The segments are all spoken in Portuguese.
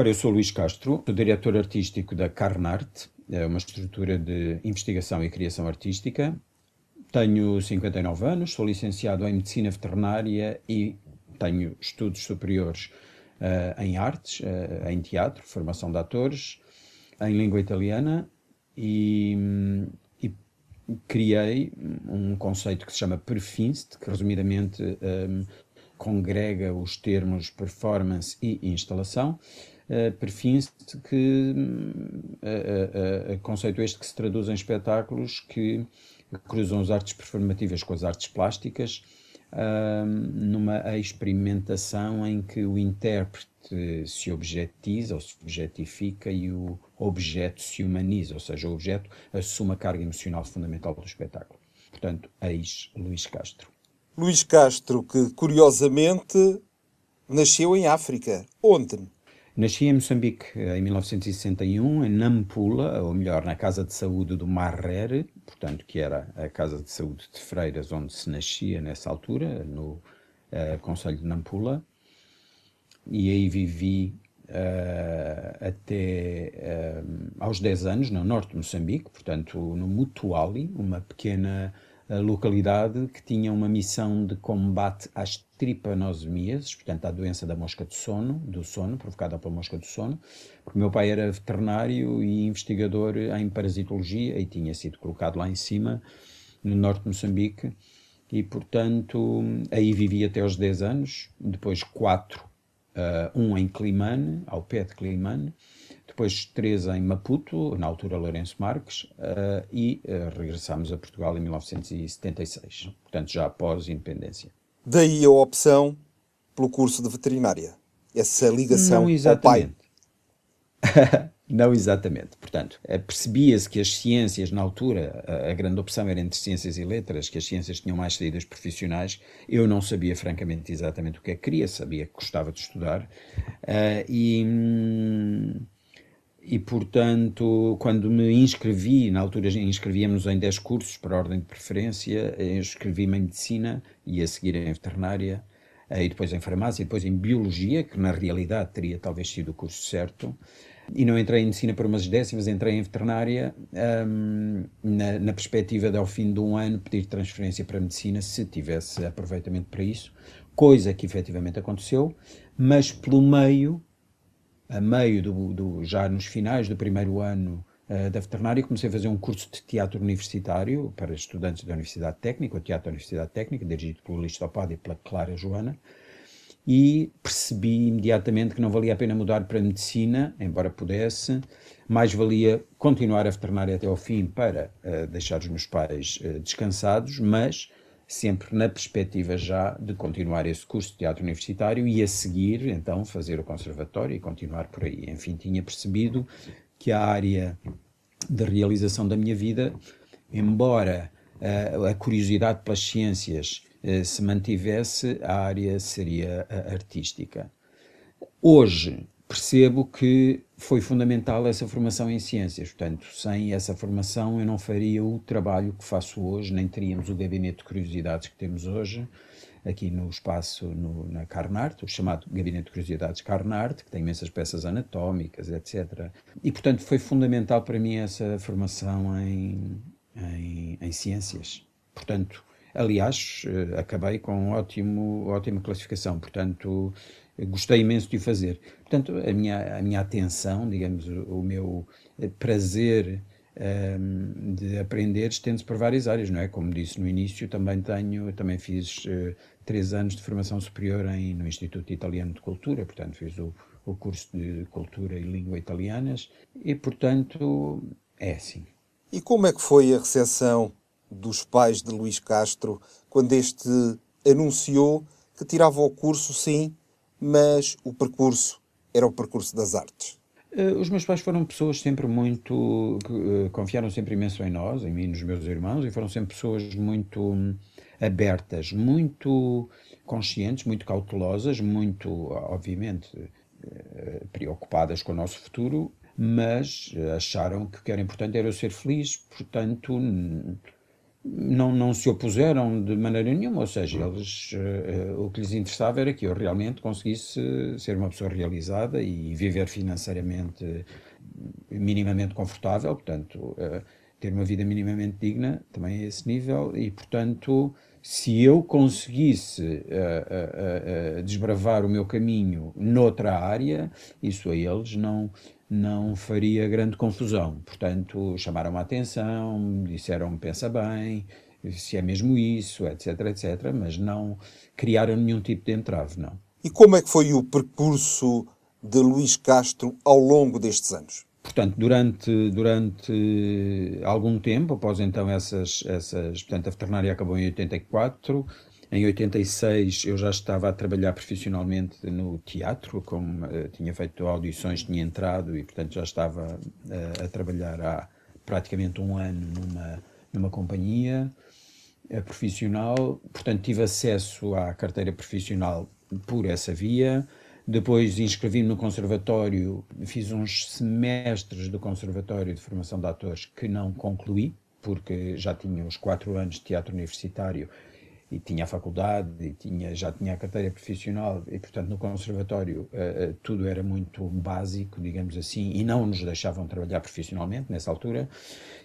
Ora, eu sou Luís Castro, sou diretor artístico da Carnart, é uma estrutura de investigação e criação artística. Tenho 59 anos, sou licenciado em Medicina Veterinária e tenho estudos superiores uh, em artes, uh, em teatro, formação de atores, em língua italiana e, e, criei um conceito que se chama Perfinst, que resumidamente um, congrega os termos performance e instalação. Uh, Perfinst, que uh, conceito este que se traduz em espetáculos que cruzam as artes performativas com as artes plásticas, numa experimentação em que o intérprete se objetiza ou se objetifica e o objeto se humaniza, ou seja, o objeto assume a carga emocional fundamental do espetáculo. Portanto, eis Luís Castro. Luís Castro, que curiosamente nasceu em África. Onde? Nasci em Moçambique em 1961, em Nampula, ou melhor, na Casa de Saúde do Marrere, portanto, que era a Casa de Saúde de Freiras, onde se nascia nessa altura, no uh, Conselho de Nampula. E aí vivi uh, até uh, aos 10 anos, no norte de Moçambique, portanto, no Mutuali, uma pequena localidade que tinha uma missão de combate às tripanosemias, portanto à doença da mosca de sono, do sono, provocada pela mosca do sono, porque meu pai era veterinário e investigador em parasitologia e tinha sido colocado lá em cima, no norte de Moçambique, e portanto aí vivi até aos 10 anos, depois quatro, uh, um em Climane, ao pé de Climane, depois três em Maputo, na altura Lourenço Marques, uh, e uh, regressámos a Portugal em 1976, portanto já após independência. Daí a opção pelo curso de veterinária, essa ligação Não exatamente. ao pai. Não exatamente. Portanto, eh, percebia-se que as ciências, na altura, a, a, grande opção era entre ciências e letras, que as ciências tinham mais saídas profissionais. Eu não sabia, francamente, exatamente o que é que queria, sabia que gostava de estudar. Uh, e. Hum, e, portanto, quando me inscrevi, na altura inscrevíamos em 10 cursos por ordem de preferência, inscrevi-me em Medicina e a seguir em Veterinária, e depois em Farmácia, e depois em Biologia, que na realidade teria talvez sido o curso certo. E não entrei em Medicina por umas décimas, entrei em Veterinária um, na, na perspectiva de, ao fim de um ano, pedir transferência para Medicina, se tivesse aproveitamento para isso, coisa que efetivamente aconteceu, mas pelo meio a meio do, do, já nos finais do primeiro ano uh, da veterinária, comecei a fazer um curso de teatro universitário para estudantes da Universidade Técnica, o Teatro da Universidade Técnica, dirigido pelo Luís Topado e pela Clara Joana, e percebi imediatamente que não valia a pena mudar para a medicina, embora pudesse, mais valia continuar a veterinária até ao fim para uh, deixar os meus pais uh, descansados, mas sempre na perspectiva já de continuar esse curso de teatro universitário e a seguir, então, fazer o conservatório e continuar por aí. Enfim, tinha percebido que a área de realização da minha vida, embora uh, a curiosidade pelas ciências uh, se mantivesse, a área seria uh, artística. Hoje, percebo que foi fundamental essa formação em ciências. Portanto, sem essa formação eu não faria o trabalho que faço hoje, nem teríamos o gabinete de curiosidades que temos hoje, aqui no espaço no, na Carnart, o chamado Gabinete de Curiosidades Carnart, que tem imensas peças anatómicas, etc. E, portanto, foi fundamental para mim essa formação em, em, em ciências. Portanto, aliás, eh, acabei com ótimo, ótima classificação. Portanto, gostei imenso de o fazer. Portanto, a minha, a minha atenção, digamos, o, meu prazer um, ehm, de aprender estende-se por várias áreas, não é? Como disse no início, também tenho, também fiz uh, três anos de formação superior em, no Instituto Italiano de Cultura, portanto fiz o, o curso de Cultura e Língua Italianas e, portanto, é assim. E como é que foi a recepção dos pais de Luís Castro quando este anunciou que tirava o curso, sim, mas o percurso era o percurso das artes. Eh, os meus pais foram pessoas sempre muito. Eh, confiaram sempre imenso em nós, em mim e nos meus irmãos, e foram sempre pessoas muito hum, abertas, muito conscientes, muito cautelosas, muito, obviamente, eh, preocupadas com o nosso futuro, mas acharam que o que era importante era eu ser feliz, portanto não, não se opuseram de maneira nenhuma, ou seja, eles, uh, o que lhes interessava era que eu realmente conseguisse ser uma pessoa realizada e viver financeiramente minimamente confortável, portanto, uh, ter uma vida minimamente digna, também a esse nível, e portanto, se eu conseguisse uh, desbravar o meu caminho noutra área, isso a eles não não faria grande confusão. Portanto, chamaram a atenção, disseram-me pensa bem, se é mesmo isso, etc, etc, mas não criaram nenhum tipo de entrave, não. E como é que foi o percurso de Luís Castro ao longo destes anos? Portanto, durante, durante algum tempo, após então essas, essas. Portanto, a veterinária acabou em 84, em 86 eu já estava a trabalhar profissionalmente no teatro, como uh, tinha feito audições, tinha entrado e, portanto, já estava uh, a trabalhar há praticamente um ano numa, numa companhia uh, profissional. Portanto, tive acesso à carteira profissional por essa via. Depois inscrevi-me no conservatório, fiz uns semestres do conservatório de formação de atores que não concluí, porque já tinha os quatro anos de teatro universitário e tinha a faculdade e tinha, já tinha a carteira profissional e, portanto, no conservatório uh, uh, tudo era muito básico, digamos assim, e não nos deixavam trabalhar profissionalmente nessa altura.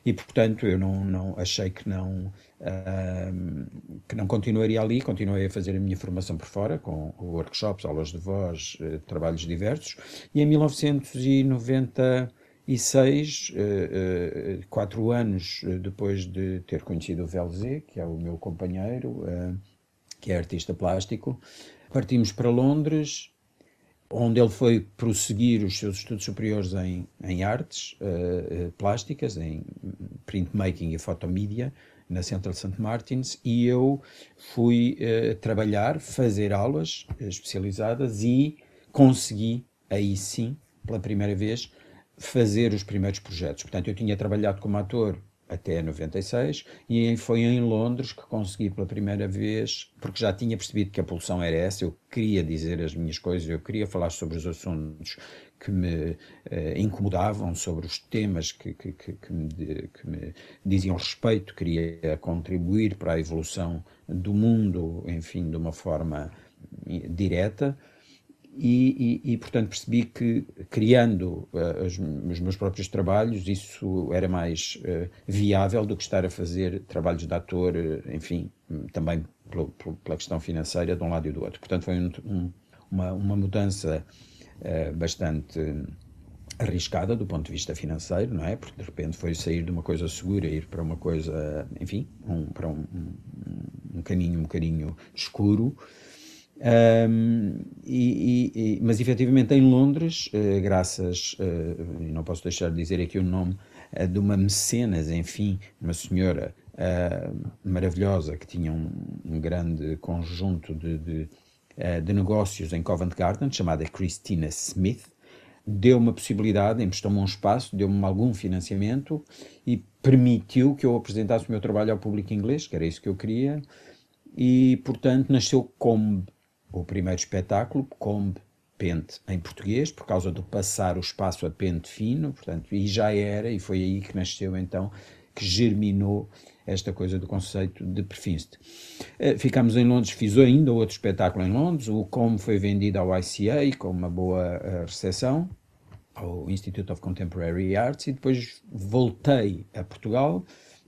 E, portanto, eu não, não achei que não, uh, que não continuaria ali, continuei a fazer a minha formação por fora, com workshops, aulas de voz, trabalhos diversos, e em 1990 e seis, uh, uh, quatro anos depois de ter conhecido o Velzé, que é o meu companheiro, que é artista plástico, partimos para Londres, onde ele foi prosseguir os seus estudos superiores em, em artes plásticas, em printmaking e fotomídia, na Central St. Martins, e eu fui trabalhar, fazer aulas especializadas e consegui, aí sim, pela primeira vez, fazer os primeiros projetos. Portanto, eu tinha trabalhado como ator até 96 e foi em Londres que consegui pela primeira vez, porque já tinha percebido que a pulsão era essa, eu queria dizer as minhas coisas, eu queria falar sobre os assuntos que me eh, incomodavam, sobre os temas que, que, que, que, me, que me diziam respeito, queria contribuir para a evolução do mundo, enfim, de uma forma direta. E, e, e, portanto percebi que criando uh, os, os, meus próprios trabalhos isso era mais uh, viável do que estar a fazer trabalhos de ator, uh, enfim, também pelo, pelo, pela questão financeira de um lado e do outro. Portanto foi um, um, uma, uma, mudança bastante arriscada do ponto de vista financeiro, não é? Porque de repente foi sair de uma coisa segura ir para uma coisa, enfim, um, para um, um caminho um bocadinho escuro. Um, e, e, mas efetivamente em Londres, uh, graças, uh, não posso deixar de dizer aqui o nome uh, de uma mecenas, enfim, uma senhora maravilhosa que tinha um, um grande conjunto de, de, de, negócios em Covent Garden, chamada Christina Smith, deu-me a possibilidade, emprestou-me um espaço, deu-me algum financiamento e permitiu que eu apresentasse o meu trabalho ao público inglês, que era isso que eu queria, e portanto nasceu como o primeiro espetáculo, Combe Pente em português, por causa do passar o espaço a pente fino, portanto, e já era, e foi aí que nasceu então, que germinou esta coisa do conceito de Perfiste. Eh, ficámos em Londres, fiz ainda outro espetáculo em Londres, o Como foi vendido ao ICA, com uma boa uh, recepção, ao Institute of Contemporary Arts, e depois voltei a Portugal,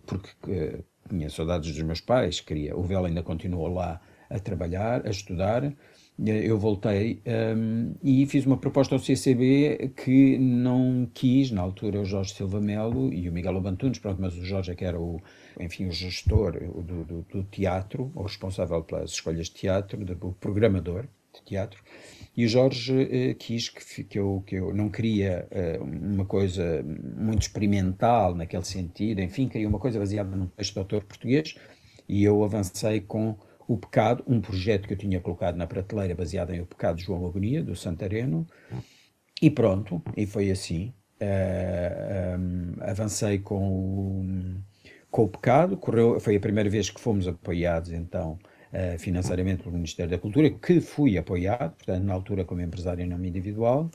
porque uh, tinha saudades dos meus pais, queria, o Vela ainda continuou lá a trabalhar, a estudar. Eu voltei um, e fiz uma proposta ao CCB que não quis, na altura, o Jorge Silva Melo e o Miguel Abantunes, pronto, mas o Jorge é que era o, enfim, o gestor do, do, do teatro, o responsável pelas escolhas de teatro, o programador de teatro, e o Jorge uh, quis que, que, eu, que eu não queria uh, uma coisa muito experimental naquele sentido, enfim, queria uma coisa baseada num texto de autor português, e eu avancei com o Pecado, um projeto que eu tinha colocado na prateleira baseado em O Pecado de João Agonia, do Santareno, e pronto, e foi assim. Uh, eh, um, avancei com o, com o Pecado, correu, foi a primeira vez que fomos apoiados então uh, financeiramente pelo Ministério da Cultura, que fui apoiado, portanto na altura como empresário em nome individual,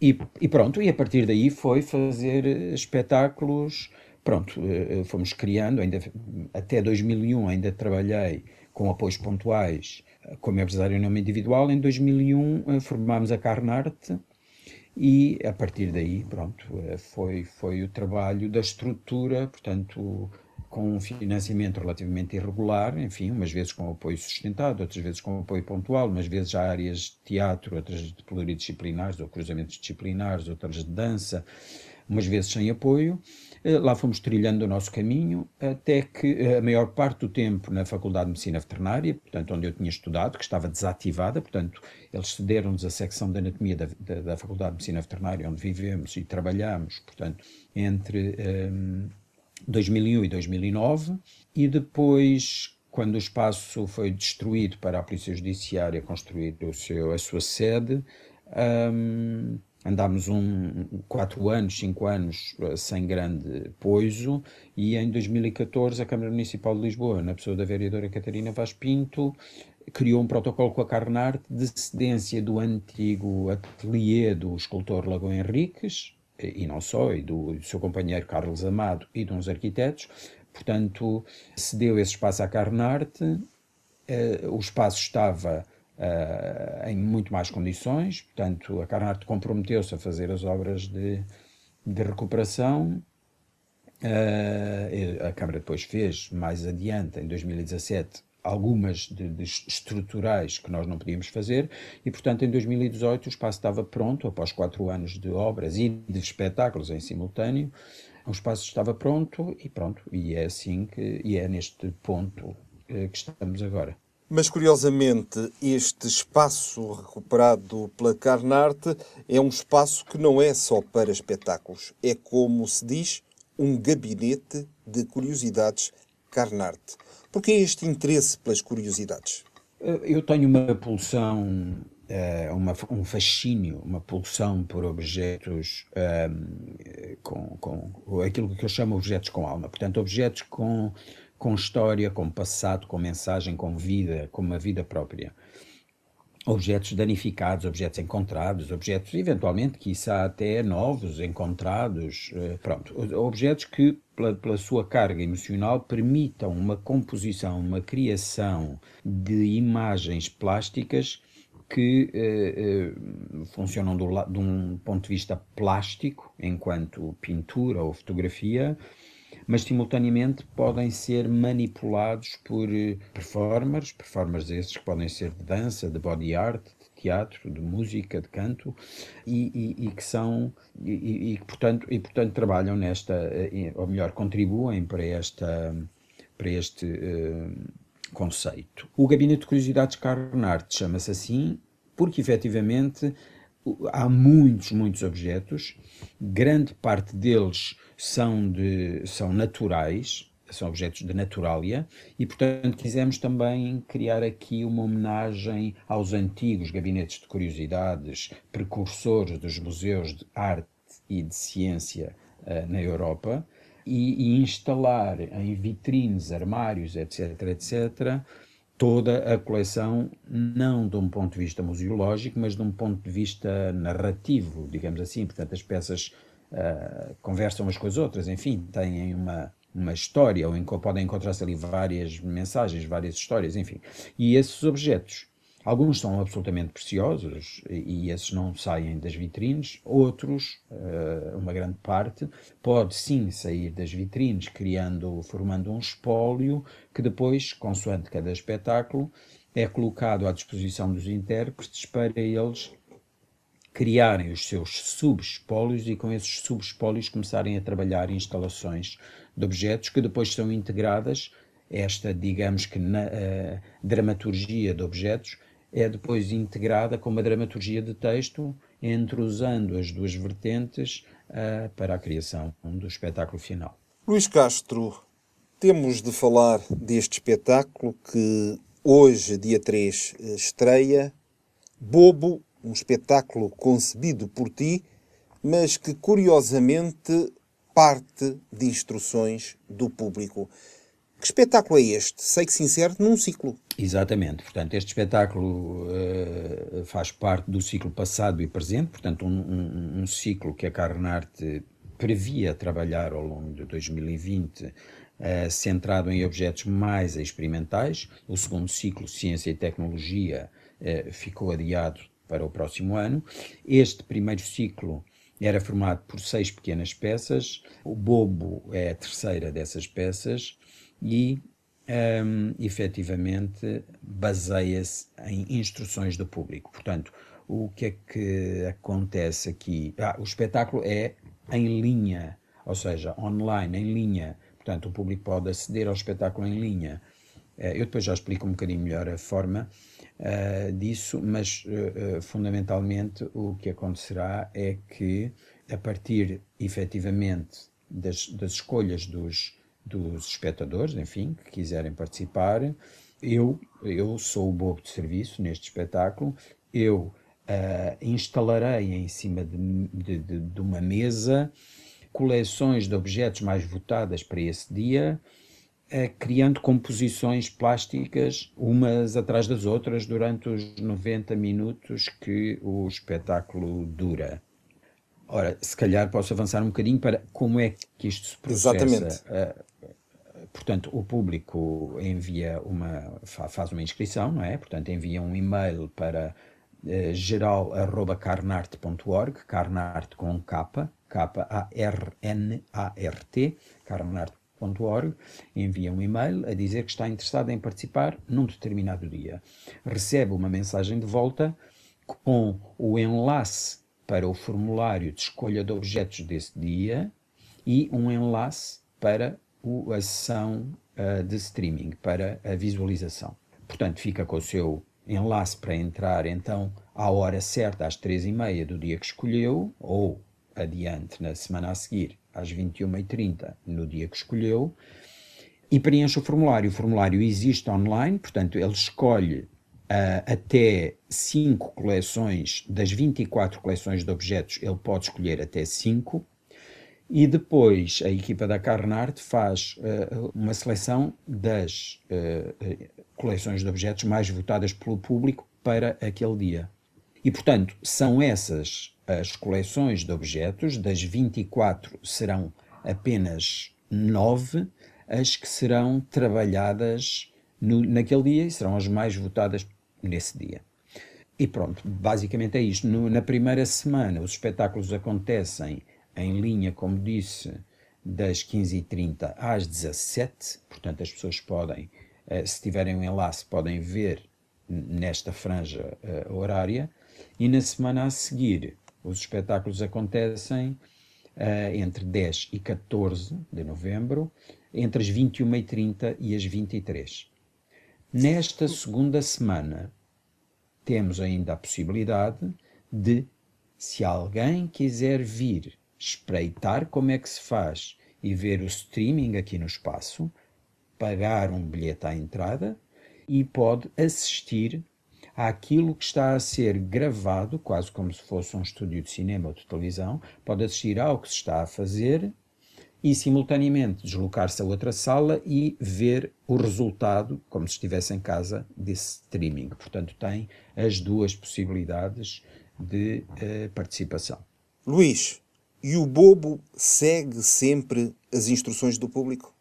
e, e pronto, e a partir daí foi fazer espetáculos. Pronto, uh, fomos criando, ainda, até 2001 ainda trabalhei com apoios pontuais como empresário em nome individual. Em 2001 formámos a Carnarte e a partir daí, pronto, foi, foi o trabalho da estrutura, portanto, com um financiamento relativamente irregular, enfim, umas vezes com apoio sustentado, outras vezes com apoio pontual, umas vezes já áreas de teatro, outras de pluridisciplinares ou cruzamentos disciplinares, outras de dança, umas vezes sem apoio. Eh, lá fomos trilhando o nosso caminho, até que eh, a maior parte do tempo na Faculdade de Medicina Veterinária, portanto, onde eu tinha estudado, que estava desativada, portanto, eles cederam-nos a secção de Anatomia da, da, da, Faculdade de Medicina Veterinária, onde vivemos e trabalhamos, portanto, entre. Um, ehm, 2001 e 2009, e depois, quando o espaço foi destruído para a Polícia Judiciária construir o seu, a sua sede, um, andámos um, quatro anos, cinco anos eh, sem grande poiso, e em 2014 a Câmara Municipal de Lisboa, na pessoa da vereadora Catarina Vaz Pinto, criou um protocolo com a Carnarte de cedência do antigo ateliê do escultor Lagoa Henriques, e não só, e do, do seu companheiro Carlos Amado e de uns arquitetos. Portanto, se deu esse espaço à Carnarte, eh, o espaço estava eh, em muito mais condições, portanto, a Carnarte comprometeu-se a fazer as obras de, de recuperação. Eh, a Câmara depois fez, mais adiante, em 2017, algumas de, de, estruturais que nós não podíamos fazer e, portanto, em 2018 o espaço estava pronto, após quatro anos de obras e de espetáculos em simultâneo, o espaço estava pronto e pronto, e é assim que, e é neste ponto eh, que estamos agora. Mas, curiosamente, este espaço recuperado pela Carnarte é um espaço que não é só para espetáculos. É, como se diz, um gabinete de curiosidades Carnarte. Por que este interesse pelas curiosidades? Eu tenho uma pulsão, eh, uma, um fascínio, uma pulsão por objetos um, ehm, com, com aquilo que eu chamo objetos com alma. Portanto, objetos com, com história, com passado, com mensagem, com vida, com uma vida própria. Objetos danificados, objetos encontrados, objetos eventualmente, quiçá até novos, encontrados, eh, pronto, objetos que, pela, pela, sua carga emocional, permitam uma composição, uma criação de imagens plásticas que eh, eh, funcionam do, de um ponto de vista plástico, enquanto pintura ou fotografia, mas simultaneamente podem ser manipulados por eh, performers, performers esses que podem ser de dança, de body art, de teatro, de música, de canto, e, e, e que são, e, e, portanto, e portanto trabalham nesta, eh, ou melhor, contribuem para, esta, para este uh, conceito. O Gabinete de Curiosidades Carnart chama-se assim porque efetivamente há muitos, muitos objetos, grande parte deles são, de, são naturais, são objetos de naturalia, e portanto quisemos também criar aqui uma homenagem aos antigos gabinetes de curiosidades, precursores dos museus de arte e de ciência uh, na Europa, e, e instalar em vitrines, armários, etc., etc., toda a coleção, não de um ponto de vista museológico, mas de um ponto de vista narrativo, digamos assim. Portanto, as peças uh, conversam umas com as outras, enfim, têm uma, uma história, ou podem encontrar-se ali várias mensagens, várias histórias, enfim. E esses objetos, alguns são absolutamente preciosos e, esses não saem das vitrines, outros, uh, uma grande parte, pode sim sair das vitrines, criando, formando um espólio que depois, consoante cada espetáculo, é colocado à disposição dos intérpretes para eles criarem os seus subespólios e com esses subespólios começarem a trabalhar instalações de objetos que depois são integradas. Esta, digamos que, na uh, dramaturgia de objetos é depois integrada com uma dramaturgia de texto, entrosando as duas vertentes uh, para a criação do espetáculo final. Luís Castro, temos de falar deste espetáculo que hoje, dia 3, estreia. Bobo um espetáculo concebido por ti, mas que curiosamente parte de instruções do público. Que espetáculo é este? Sei que se insere num ciclo. Exatamente. Portanto, este espetáculo uh, faz parte do ciclo passado e presente, portanto, um, um, um ciclo que a Carnarte previa trabalhar ao longo de 2020 Uh, centrado em objetos mais experimentais. O segundo ciclo, Ciência e Tecnologia, uh, ficou adiado para o próximo ano. Este primeiro ciclo era formado por seis pequenas peças. O Bobo é a terceira dessas peças e um, efetivamente baseia-se em instruções do público. Portanto, o que é que acontece aqui? Ah, o espetáculo é em linha, ou seja, online, em linha. Portanto, o público pode aceder ao espetáculo em linha. Eh, eu depois já explico um bocadinho melhor a forma uh, disso, mas uh, fundamentalmente o que acontecerá é que, a partir efetivamente das, das escolhas dos, dos espectadores, enfim, que quiserem participar. Eu, eu sou o bobo de serviço neste espetáculo, eu uh, instalarei em cima de, de, de, de, uma mesa coleções de objetos mais votadas para esse dia, uh, criando composições plásticas umas atrás das outras durante os 90 minutos que o espetáculo dura. Ora, se calhar posso avançar um bocadinho para como é que isto se processa. Exatamente. Uh, portanto, o público envia uma, faz uma inscrição, não é? Portanto, envia um e-mail para uh, geral.carnart.org, carnart com capa, K-A-R-N-A-R-T, carnart.org, envia um e-mail a dizer que está interessado em participar num determinado dia. Recebe uma mensagem de volta com o enlace para o formulário de escolha de objetos desse dia e um enlace para o, a sessão uh, de streaming, para a visualização. Portanto, fica com o seu enlace para entrar então à hora certa, às três e meia do dia que escolheu, ou adiante na semana a seguir, às 21h30, no dia que escolheu, e preenche o formulário. O formulário existe online, portanto, ele escolhe uh, até 5 coleções, das 24 coleções de objetos, ele pode escolher até 5. E depois a equipa da Carnart faz uh, uma seleção das uh, coleções de objetos mais votadas pelo público para aquele dia. E, portanto, são essas as coleções de objetos, das 24 serão apenas 9 as que serão trabalhadas no, naquele dia e serão as mais votadas nesse dia. E pronto, basicamente é isto. No, na primeira semana, os espetáculos acontecem em linha, como disse, das 15h30 às 17 portanto, as pessoas podem, eh, se tiverem um enlace, podem ver nesta franja uh, horária. E na semana a seguir, os espetáculos acontecem uh, entre 10 e 14 de novembro, entre as 21h30 e as 23 Nesta segunda semana, temos ainda a possibilidade de, se alguém quiser vir espreitar como é que se faz e ver o streaming aqui no espaço, pagar um bilhete à entrada e pode assistir àquilo que está a ser gravado, quase como se fosse um estúdio de cinema ou de televisão, pode assistir ao que se está a fazer e simultaneamente deslocar-se a outra sala e ver o resultado como se estivesse em casa desse streaming. Portanto, tem as duas possibilidades de uh, participação. Luís, e o bobo segue sempre as instruções do público?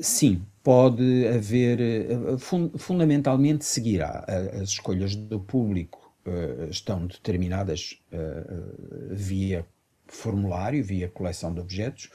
Sim, pode haver, eh, fundamentalmente seguirá. As escolhas do público uh, estão determinadas uh, via formulário, via coleção de objetos,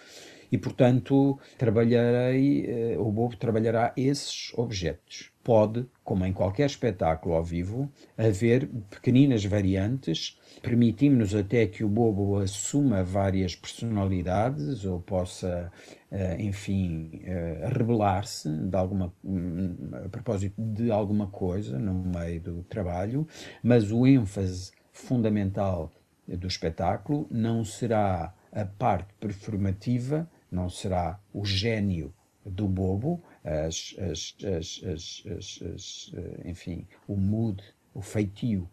e, portanto, trabalharei, eh, o Bobo trabalhará esses objetos. Pode, como em qualquer espetáculo ao vivo, haver pequeninas variantes, permitindo-nos até que o Bobo assuma várias personalidades ou possa, eh, enfim, eh, rebelar-se hum, a propósito de alguma coisa no meio do trabalho, mas o ênfase fundamental do espetáculo não será a parte performativa, não será o gênio do bobo, as, as, as, eh, enfim, o mood, o feitio,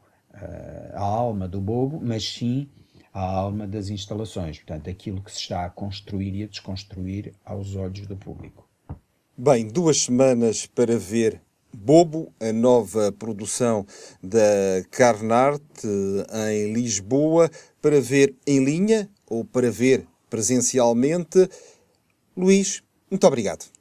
a alma do bobo, mas sim a alma das instalações, portanto, aquilo que se está a construir e a desconstruir aos olhos do público. Bem, duas semanas para ver Bobo, a nova produção da Carnart em Lisboa, para ver em linha ou para ver presencialmente. Luís, muito obrigado.